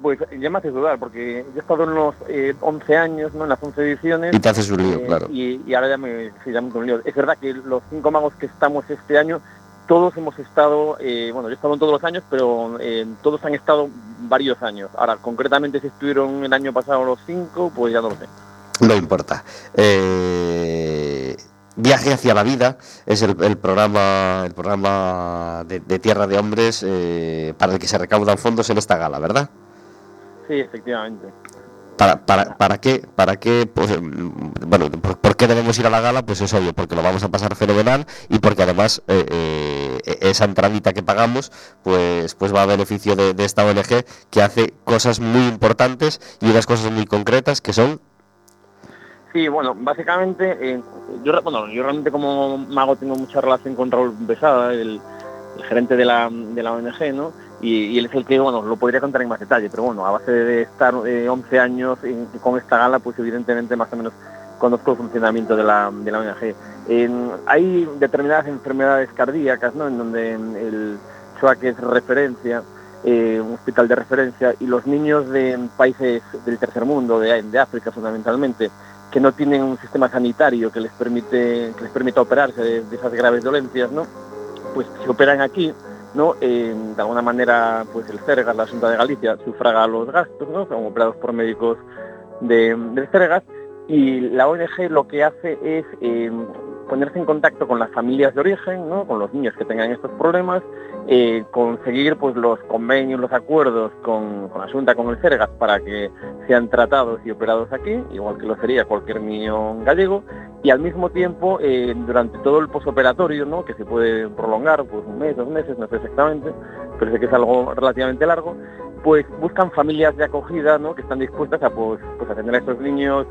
Pues ya me haces dudar, porque yo he estado en los eh, 11 años, ¿no? En las 11 ediciones. Y te haces un lío, eh, claro. y, y ahora ya me, sí, ya me un lío. Es verdad que los cinco magos que estamos este año todos hemos estado, eh, bueno, yo he estado en todos los años, pero eh, todos han estado varios años. Ahora, concretamente si estuvieron el año pasado los cinco, pues ya no lo sé. No importa. Eh, Viaje hacia la vida es el, el programa el programa de, de Tierra de Hombres eh, para el que se recaudan fondos en esta gala, ¿verdad? Sí, efectivamente. ¿Para, para, para qué? ¿Para qué? Pues, mm, bueno, ¿por, por qué debemos ir a la gala? Pues es obvio, porque lo vamos a pasar fenomenal y porque además eh, eh, esa entradita que pagamos pues, pues va a beneficio de, de esta ONG que hace cosas muy importantes y unas cosas muy concretas que son Sí, bueno, básicamente, eh, yo, bueno, yo realmente como mago tengo mucha relación con Raúl Besada, el, el gerente de la, de la ONG, ¿no? Y, él es el que, bueno, lo podría contar en más detalle, pero bueno, a base de estar eh, 11 años con esta gala, pues evidentemente más o menos conozco el funcionamiento de la, de la ONG. Hay determinadas enfermedades cardíacas, ¿no? En donde el SWAC es referencia, eh, un hospital de referencia, y los niños de países del tercer mundo, de, de África fundamentalmente, que no tienen un sistema sanitario que les permite les permita operarse de, de esas graves dolencias, ¿no? Pues se operan aquí, ¿no? De alguna manera, pues el CERGAS, la Junta de Galicia, sufraga los gastos, ¿no? Son operados por médicos de, del CERGAS y la ONG lo que hace es eh, ponerse en contacto con las familias de origen, ¿no? Con los niños que tengan estos problemas, eh, conseguir pues los convenios, los acuerdos con, con la Junta, con el CERGAS para que sean tratados y operados aquí, igual que lo sería cualquier niño gallego, y al mismo tiempo, eh, durante todo el posoperatorio, ¿no? que se puede prolongar pues, un mes, dos meses, no sé exactamente, pero sé que es algo relativamente largo, pues buscan familias de acogida ¿no? que están dispuestas a pues, pues, atender a estos niños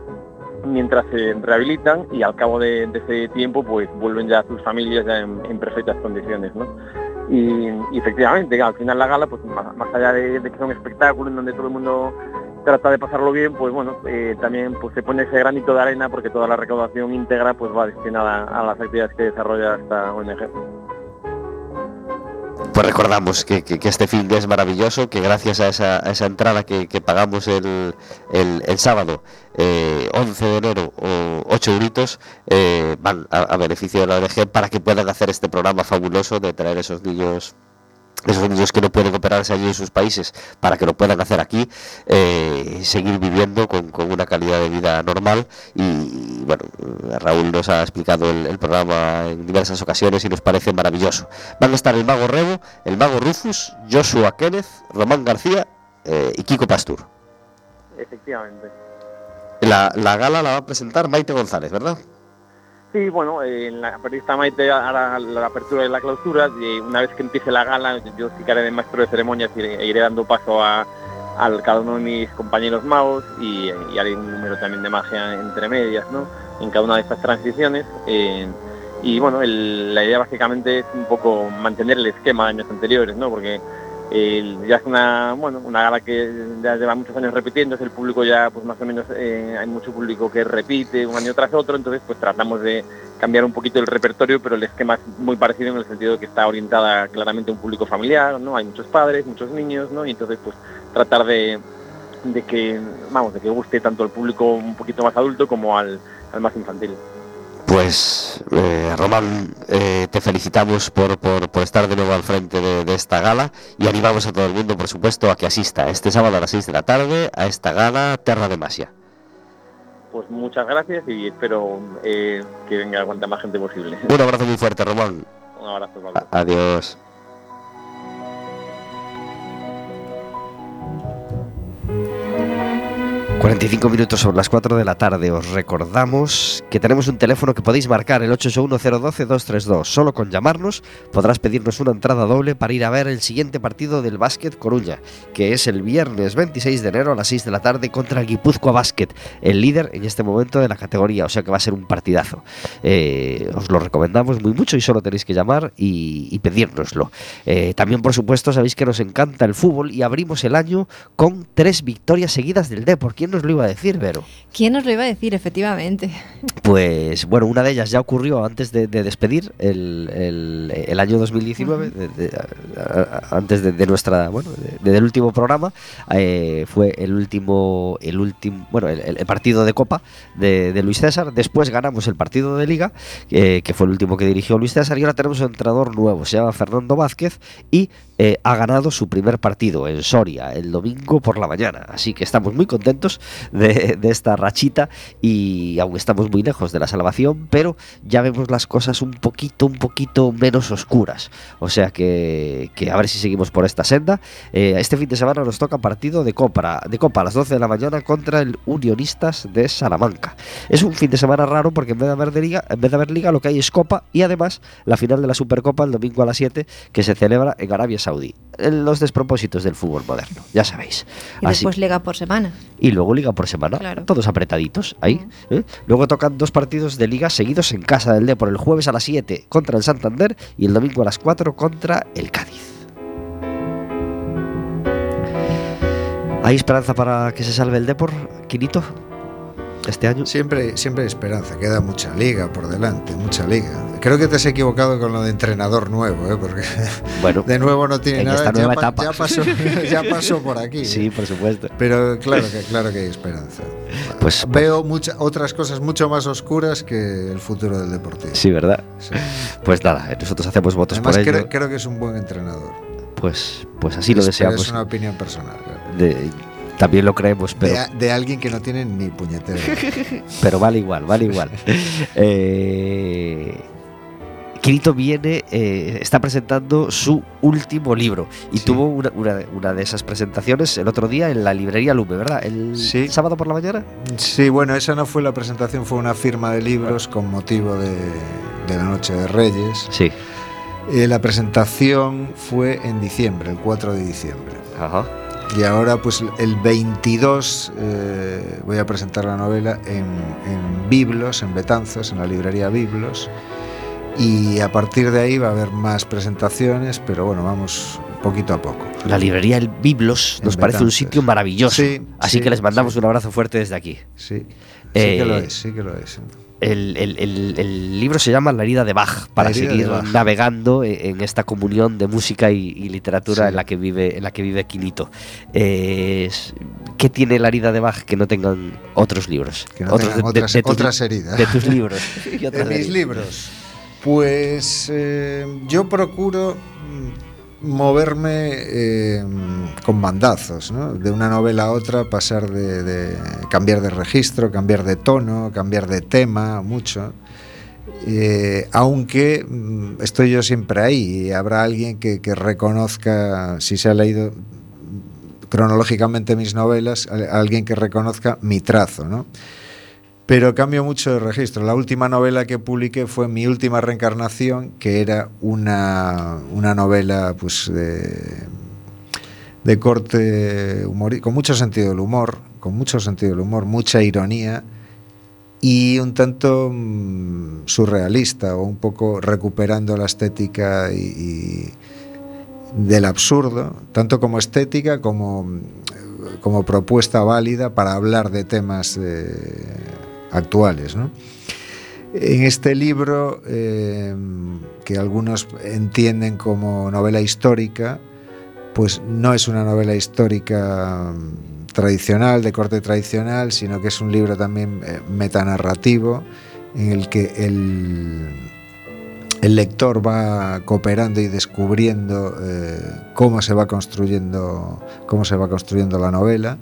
mientras se rehabilitan y al cabo de, ese tiempo pues vuelven ya sus familias ya en, perfectas condiciones. ¿no? Y, efectivamente, al final la gala, pues más, allá de, que sea un espectáculo en donde todo el mundo trata de pasarlo bien, pues bueno, eh, también pues se pone ese granito de arena porque toda la recaudación íntegra pues va destinada a las actividades que desarrolla esta ONG. Pues recordamos que, este fin de es maravilloso, que gracias a esa, esa entrada que, pagamos el, sábado, eh, 11 de enero, o 8 euritos, eh, van a, a beneficio de la ONG para que puedan hacer este programa fabuloso de traer esos niños esos niños que no pueden operarse allí en sus países para que lo puedan hacer aquí, eh, seguir viviendo con, con una calidad de vida normal y bueno, Raúl nos ha explicado el, el programa en diversas ocasiones y nos parece maravilloso. Van a estar el mago Rebo, el mago Rufus, Joshua Kenneth, Román García eh, y Kiko Pastur. Efectivamente. La, la gala la va a presentar Maite González, ¿verdad? Sí, bueno, eh, en la Maite hará la apertura y la clausura y una vez que empiece la gala yo sí que haré de maestro de ceremonias y iré, dando paso a, cada uno de mis compañeros magos y, y haré un número también de magia entre medias, ¿no? En cada una de estas transiciones. eh, y bueno, la idea básicamente es un poco mantener el esquema de años anteriores, ¿no? Porque ya es una, bueno, una gala que ya lleva muchos años repitiendo, es el público ya pues más o menos, eh, hay mucho público que repite un año tras otro, entonces pues tratamos de cambiar un poquito el repertorio, pero el esquema es muy parecido en el sentido de que está orientada claramente a un público familiar, ¿no? Hay muchos padres, muchos niños, ¿no? Y entonces pues tratar de, de que, vamos, de que guste tanto al público un poquito más adulto como al, al más infantil. Pues, eh, Román, eh, te felicitamos por, por, por estar de nuevo al frente de, de esta gala y animamos a todo el mundo, por supuesto, a que asista este sábado a las 6 de la tarde a esta gala Terra de Masia. Pues muchas gracias y espero eh, que venga cuanta más gente posible. Un abrazo muy fuerte, Román. Un abrazo, Pablo. Adiós. 45 minutos sobre las 4 de la tarde. Os recordamos que tenemos un teléfono que podéis marcar, el 881-012-232. Solo con llamarnos podrás pedirnos una entrada doble para ir a ver el siguiente partido del Básquet Coruña, que es el viernes 26 de enero a las 6 de la tarde contra el Guipúzcoa Basket, el líder en este momento de la categoría. O sea que va a ser un partidazo. Eh, os lo recomendamos muy mucho y solo tenéis que llamar y, y pedírnoslo. Eh, también, por supuesto, sabéis que nos encanta el fútbol y abrimos el año con tres victorias seguidas del Depor. ¿Quién nos lo iba a decir, Vero? ¿Quién nos lo iba a decir, efectivamente? Pues bueno, una de ellas ya ocurrió antes de, de despedir el, el- el año 2019, de- de- a- a- antes de, nuestra, bueno, de- del último programa, eh, fue el último, el último, bueno, el, el partido de Copa de, de Luis César. Después ganamos el partido de Liga, eh, que fue el último que dirigió Luis César, y ahora tenemos un entrenador nuevo, se llama Fernando Vázquez y eh, ha ganado su primer partido en Soria el domingo por la mañana. Así que estamos muy contentos de, de esta rachita y aún estamos muy lejos de la salvación, pero ya vemos las cosas un poquito, un poquito menos oscuras. O sea que, que a ver si seguimos por esta senda. Eh, este fin de semana nos toca partido de Copa, de Copa a las 12 de la mañana contra el Unionistas de Salamanca. Es un fin de semana raro porque en vez de haber, de liga, en vez de haber liga lo que hay es Copa y además la final de la Supercopa el domingo a las 7 que se celebra en Arabia Saudí. Los despropósitos del fútbol moderno, ya sabéis. Y Así- después liga por semana. y luego liga por semana, Claro. todos apretaditos ahí. ¿eh? Luego tocan dos partidos de liga seguidos en casa del Depor, el jueves a las 7 contra el Santander y el domingo a las 4 contra el Cádiz. ¿Hay esperanza para que se salve el Depor, Quinito, este año? Siempre, siempre hay esperanza, queda mucha liga por delante, mucha liga. Creo que te has equivocado con lo de entrenador nuevo, ¿eh? porque Bueno, de nuevo no tiene En nada. esta nueva pa- etapa. ya pasó, ya pasó por aquí. sí, ¿eh? por supuesto. Pero claro que, claro que hay esperanza. Pues- Veo mucha- otras cosas mucho más oscuras que el futuro del Deportivo. Sí, ¿verdad? Sí. Pues nada, nosotros hacemos votos Además, por ello. creo, creo que es un buen entrenador. Pues, pues así lo deseamos. Es una opinión personal. claro. De- también lo creemos, pero De, alguien que no tiene ni puñetera. pero vale igual, vale igual. eh, viene, eh, está presentando su último libro y Sí. tuvo una, una- una de esas presentaciones el otro día en la librería Lume, ¿verdad? El Sí. sábado por la mañana. Sí, bueno, esa no fue la presentación, fue una firma de libros con motivo de, de la Noche de Reyes. Sí. Eh, la presentación fue en diciembre, el 4 de diciembre. Ajá. Y ahora, pues el 22, eh, voy a presentar la novela en, en Biblos, en Betanzos, en la librería Biblos. Y a partir de ahí va a haber más presentaciones, pero bueno, vamos poquito a poco. La librería El Biblos nos En parece un sitio maravilloso. Sí, así sí, que les mandamos sí. un abrazo fuerte desde aquí. Sí, sí Eh, que lo es, sí que lo es. El, el- el- el libro se llama La herida de Bach, para seguir de Bach. navegando en esta comunión de música y, y literatura Sí. en la que vive en la que vive Quinito. Eh, ¿Qué tiene la herida de Bach que no tengan otros libros? Que no tengan otras, heridas. de tus libros. En mis heridas. libros. Pues eh, yo procuro moverme eh, con mandazos, ¿no? De una novela a otra, pasar de, cambiar de registro, cambiar de tono, cambiar de tema, mucho. Eh, aunque mm, estoy yo siempre ahí y habrá alguien que, que reconozca, si se ha leído cronológicamente mis novelas, alguien que reconozca mi trazo, ¿no? Pero cambio mucho de registro. La última novela que publiqué fue mi última reencarnación, que era una, una novela pues, de, corte humor, con mucho sentido del humor, con mucho sentido del humor, mucha ironía y un tanto mm, surrealista o un poco recuperando la estética y, del absurdo, tanto como estética como, como propuesta válida para hablar de temas actuales. ¿no? En este libro, eh, que algunos entienden como novela histórica, pues no es una novela histórica mm, tradicional, de corte tradicional, sino que es un libro también eh, metanarrativo en el que el, lector va cooperando y descubriendo eh, cómo se va construyendo cómo se va construyendo la novela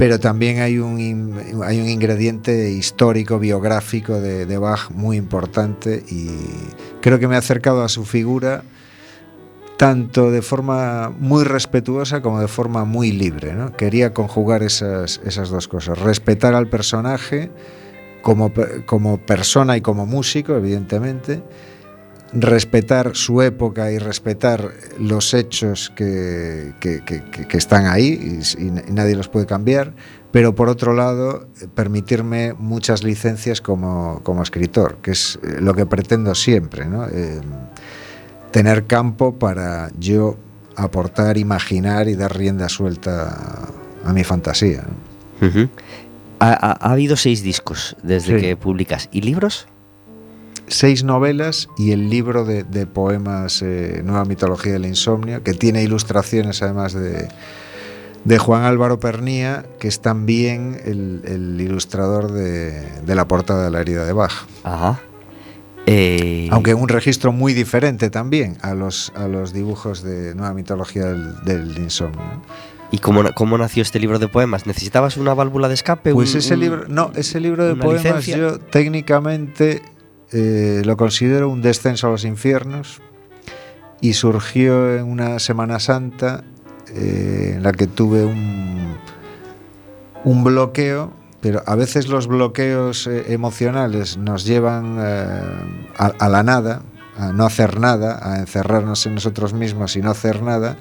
pero también hay un, hay un ingrediente histórico, biográfico de, de Bach muy importante y creo que me he acercado a su figura tanto de forma muy respetuosa como de forma muy libre. ¿no? Quería conjugar esas, esas dos cosas, respetar al personaje como, como persona y como músico, evidentemente, respetar su época y respetar los hechos que, que- que- que- que están ahí y, nadie los puede cambiar, pero por otro lado eh, permitirme muchas licencias como, como escritor, que es eh, lo que pretendo siempre, ¿no? Eh, tener campo para yo aportar, imaginar y dar rienda suelta a, a mi fantasía. ha, ha- ha habido seis discos desde Sí. que publicas. ¿Y libros? Seis novelas y el libro de, de poemas eh, Nueva Mitología del Insomnio, que tiene ilustraciones además de, de Juan Álvaro Pernía, que es también el, el ilustrador de, de la portada de la herida de Bach. Ajá. Eh, Aunque en un registro muy diferente también a los, a los dibujos de Nueva Mitología del, del Insomnio. ¿Y cómo, cómo nació este libro de poemas? ¿Necesitabas una válvula de escape? Pues Un- ese un- libro, no, ese libro de poemas licencia? yo técnicamente eh, lo considero un descenso a los infiernos y surgió en una Semana Santa eh, en la que tuve un, un bloqueo, pero a veces los bloqueos eh, emocionales nos llevan a, a la nada, a no hacer nada, a encerrarnos en nosotros mismos y no hacer nada.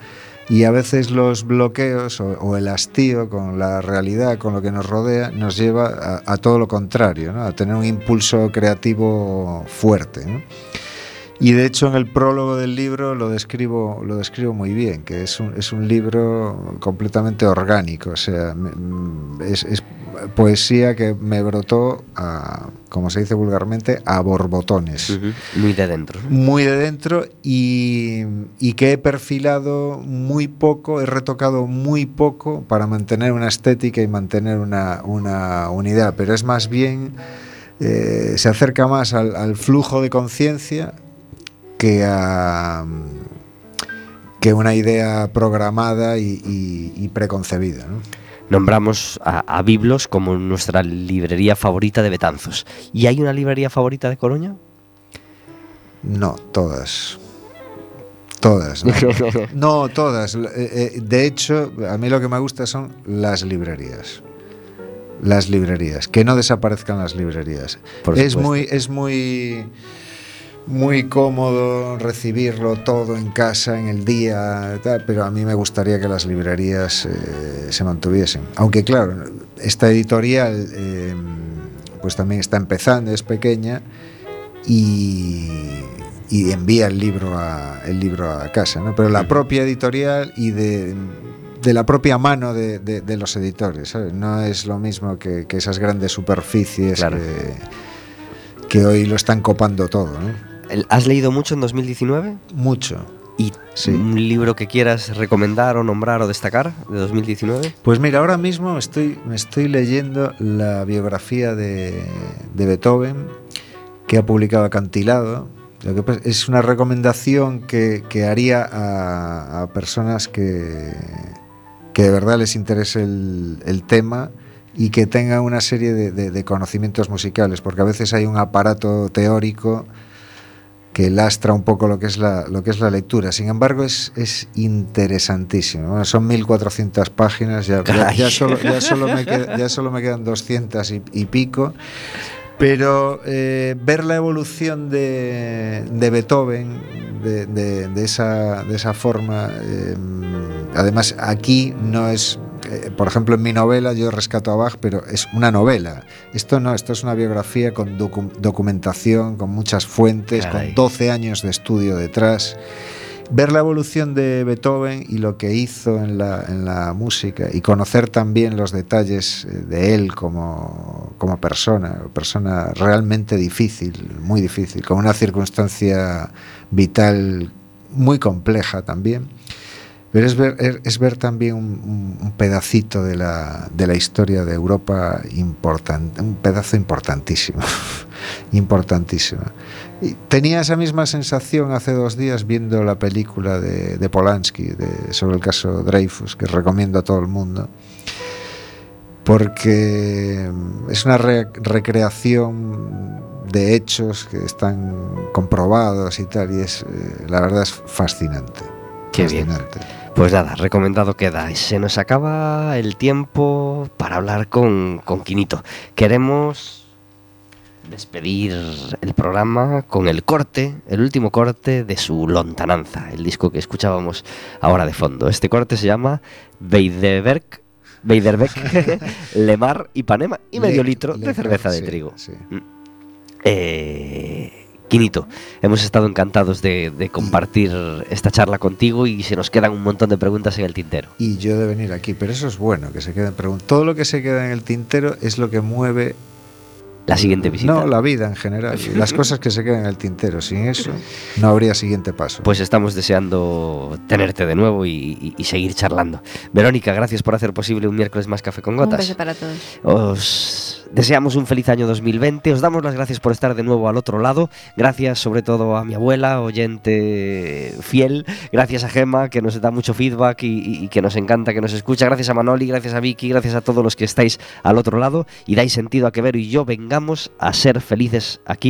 Y a veces los bloqueos o, el hastío con la realidad, con lo que nos rodea, nos lleva a, todo lo contrario, ¿no? a tener un impulso creativo fuerte. Y de hecho en el prólogo del libro lo describo, lo describo muy bien, que es un, es un libro completamente orgánico, o sea, es, es poesía que me brotó, a, como se dice vulgarmente, a borbotones. Muy de dentro. muy de dentro y, y que he perfilado muy poco, he retocado muy poco para mantener una estética y mantener una, una unidad, pero es más bien, eh, se acerca más al, al flujo de conciencia que a que una idea programada y, y- y preconcebida. ¿no? Nombramos a, a Biblos como nuestra librería favorita de Betanzos. ¿Y hay una librería favorita de Coruña? No, todas. Todas. No, No, todas. Eh, eh, De hecho, a mí lo que me gusta son las librerías. Las librerías. Que no desaparezcan las librerías. Por es muy, es muy, muy cómodo recibirlo todo en casa, en el día, tal, pero a mí me gustaría que las librerías eh, se mantuviesen. Aunque claro, esta editorial eh, pues también está empezando, es pequeña y, y envía el libro a, el libro a casa, ¿no? Pero la propia editorial y de, de la propia mano de, de- de los editores, ¿sabes? No es lo mismo que, que esas grandes superficies Claro. que, que hoy lo están copando todo, ¿no? ¿Has leído mucho en 2019? Mucho. ¿Y Sí. un libro que quieras recomendar o nombrar o destacar de 2019? Pues mira, ahora mismo estoy, me estoy leyendo la biografía de, de Beethoven que ha publicado Acantilado. Lo que es una recomendación que, que haría a, a personas que, que de verdad les interese el, el tema y que tengan una serie de, de- de conocimientos musicales, porque a veces hay un aparato teórico que lastra un poco lo que es la, lo que es la lectura. Sin embargo, es, es interesantísimo. Bueno, son 1.400 páginas, ya, ya, solo, ya, solo me queda- ya solo me quedan 200 y, y pico. Pero eh, ver la evolución de, de Beethoven de, de- de esa, de esa forma, eh, además aquí no es, eh, por ejemplo en mi novela yo rescato a Bach, pero es una novela. Esto no, esto es una biografía con docu- documentación, con muchas fuentes, Caray. con 12 años de estudio detrás. Ver la evolución de Beethoven y lo que hizo en la, en la música y conocer también los detalles eh, de él como, como persona, persona realmente difícil, muy difícil, con una circunstancia vital muy compleja también. Pero es ver, es- ver también un, un- pedacito de la, de la historia de Europa importante, un pedazo importantísimo, importantísimo. Y tenía esa misma sensación hace dos días viendo la película de, de Polanski de- sobre el caso Dreyfus, que recomiendo a todo el mundo, porque es una re- recreación de hechos que están comprobados y tal, y es, eh, la verdad es fascinante. Qué bien. Pues nada, recomendado queda. Se nos acaba el tiempo para hablar con, con Quinito. Queremos despedir el programa con el corte, el último corte de su Lontananza, el disco que escuchábamos ahora de fondo. Este corte se llama Beiderberg, Beiderbeck, Lemar y Panema y medio litro de cerveza de trigo. sí. Eh, Quinito, hemos estado encantados de, de compartir esta charla contigo y se nos quedan un montón de preguntas en el tintero. Y yo de venir aquí, pero eso es bueno, que se queden preguntas. Todo lo que se queda en el tintero es lo que mueve La siguiente visita. No, la vida en general. y las cosas que se quedan en el tintero. Sin eso, no habría siguiente paso. Pues estamos deseando tenerte de nuevo y, y- y seguir charlando. Verónica, gracias por hacer posible un miércoles más café con Un gotas. beso para todos. Os deseamos un feliz año 2020. Os damos las gracias por estar de nuevo al otro lado. Gracias sobre todo a mi abuela, oyente fiel. Gracias a Gema, que nos da mucho feedback y, y- y que nos encanta que nos escucha. Gracias a Manoli, gracias a Vicky, gracias a todos los que estáis al otro lado y dais sentido a que Vero y yo vengamos a ser felices aquí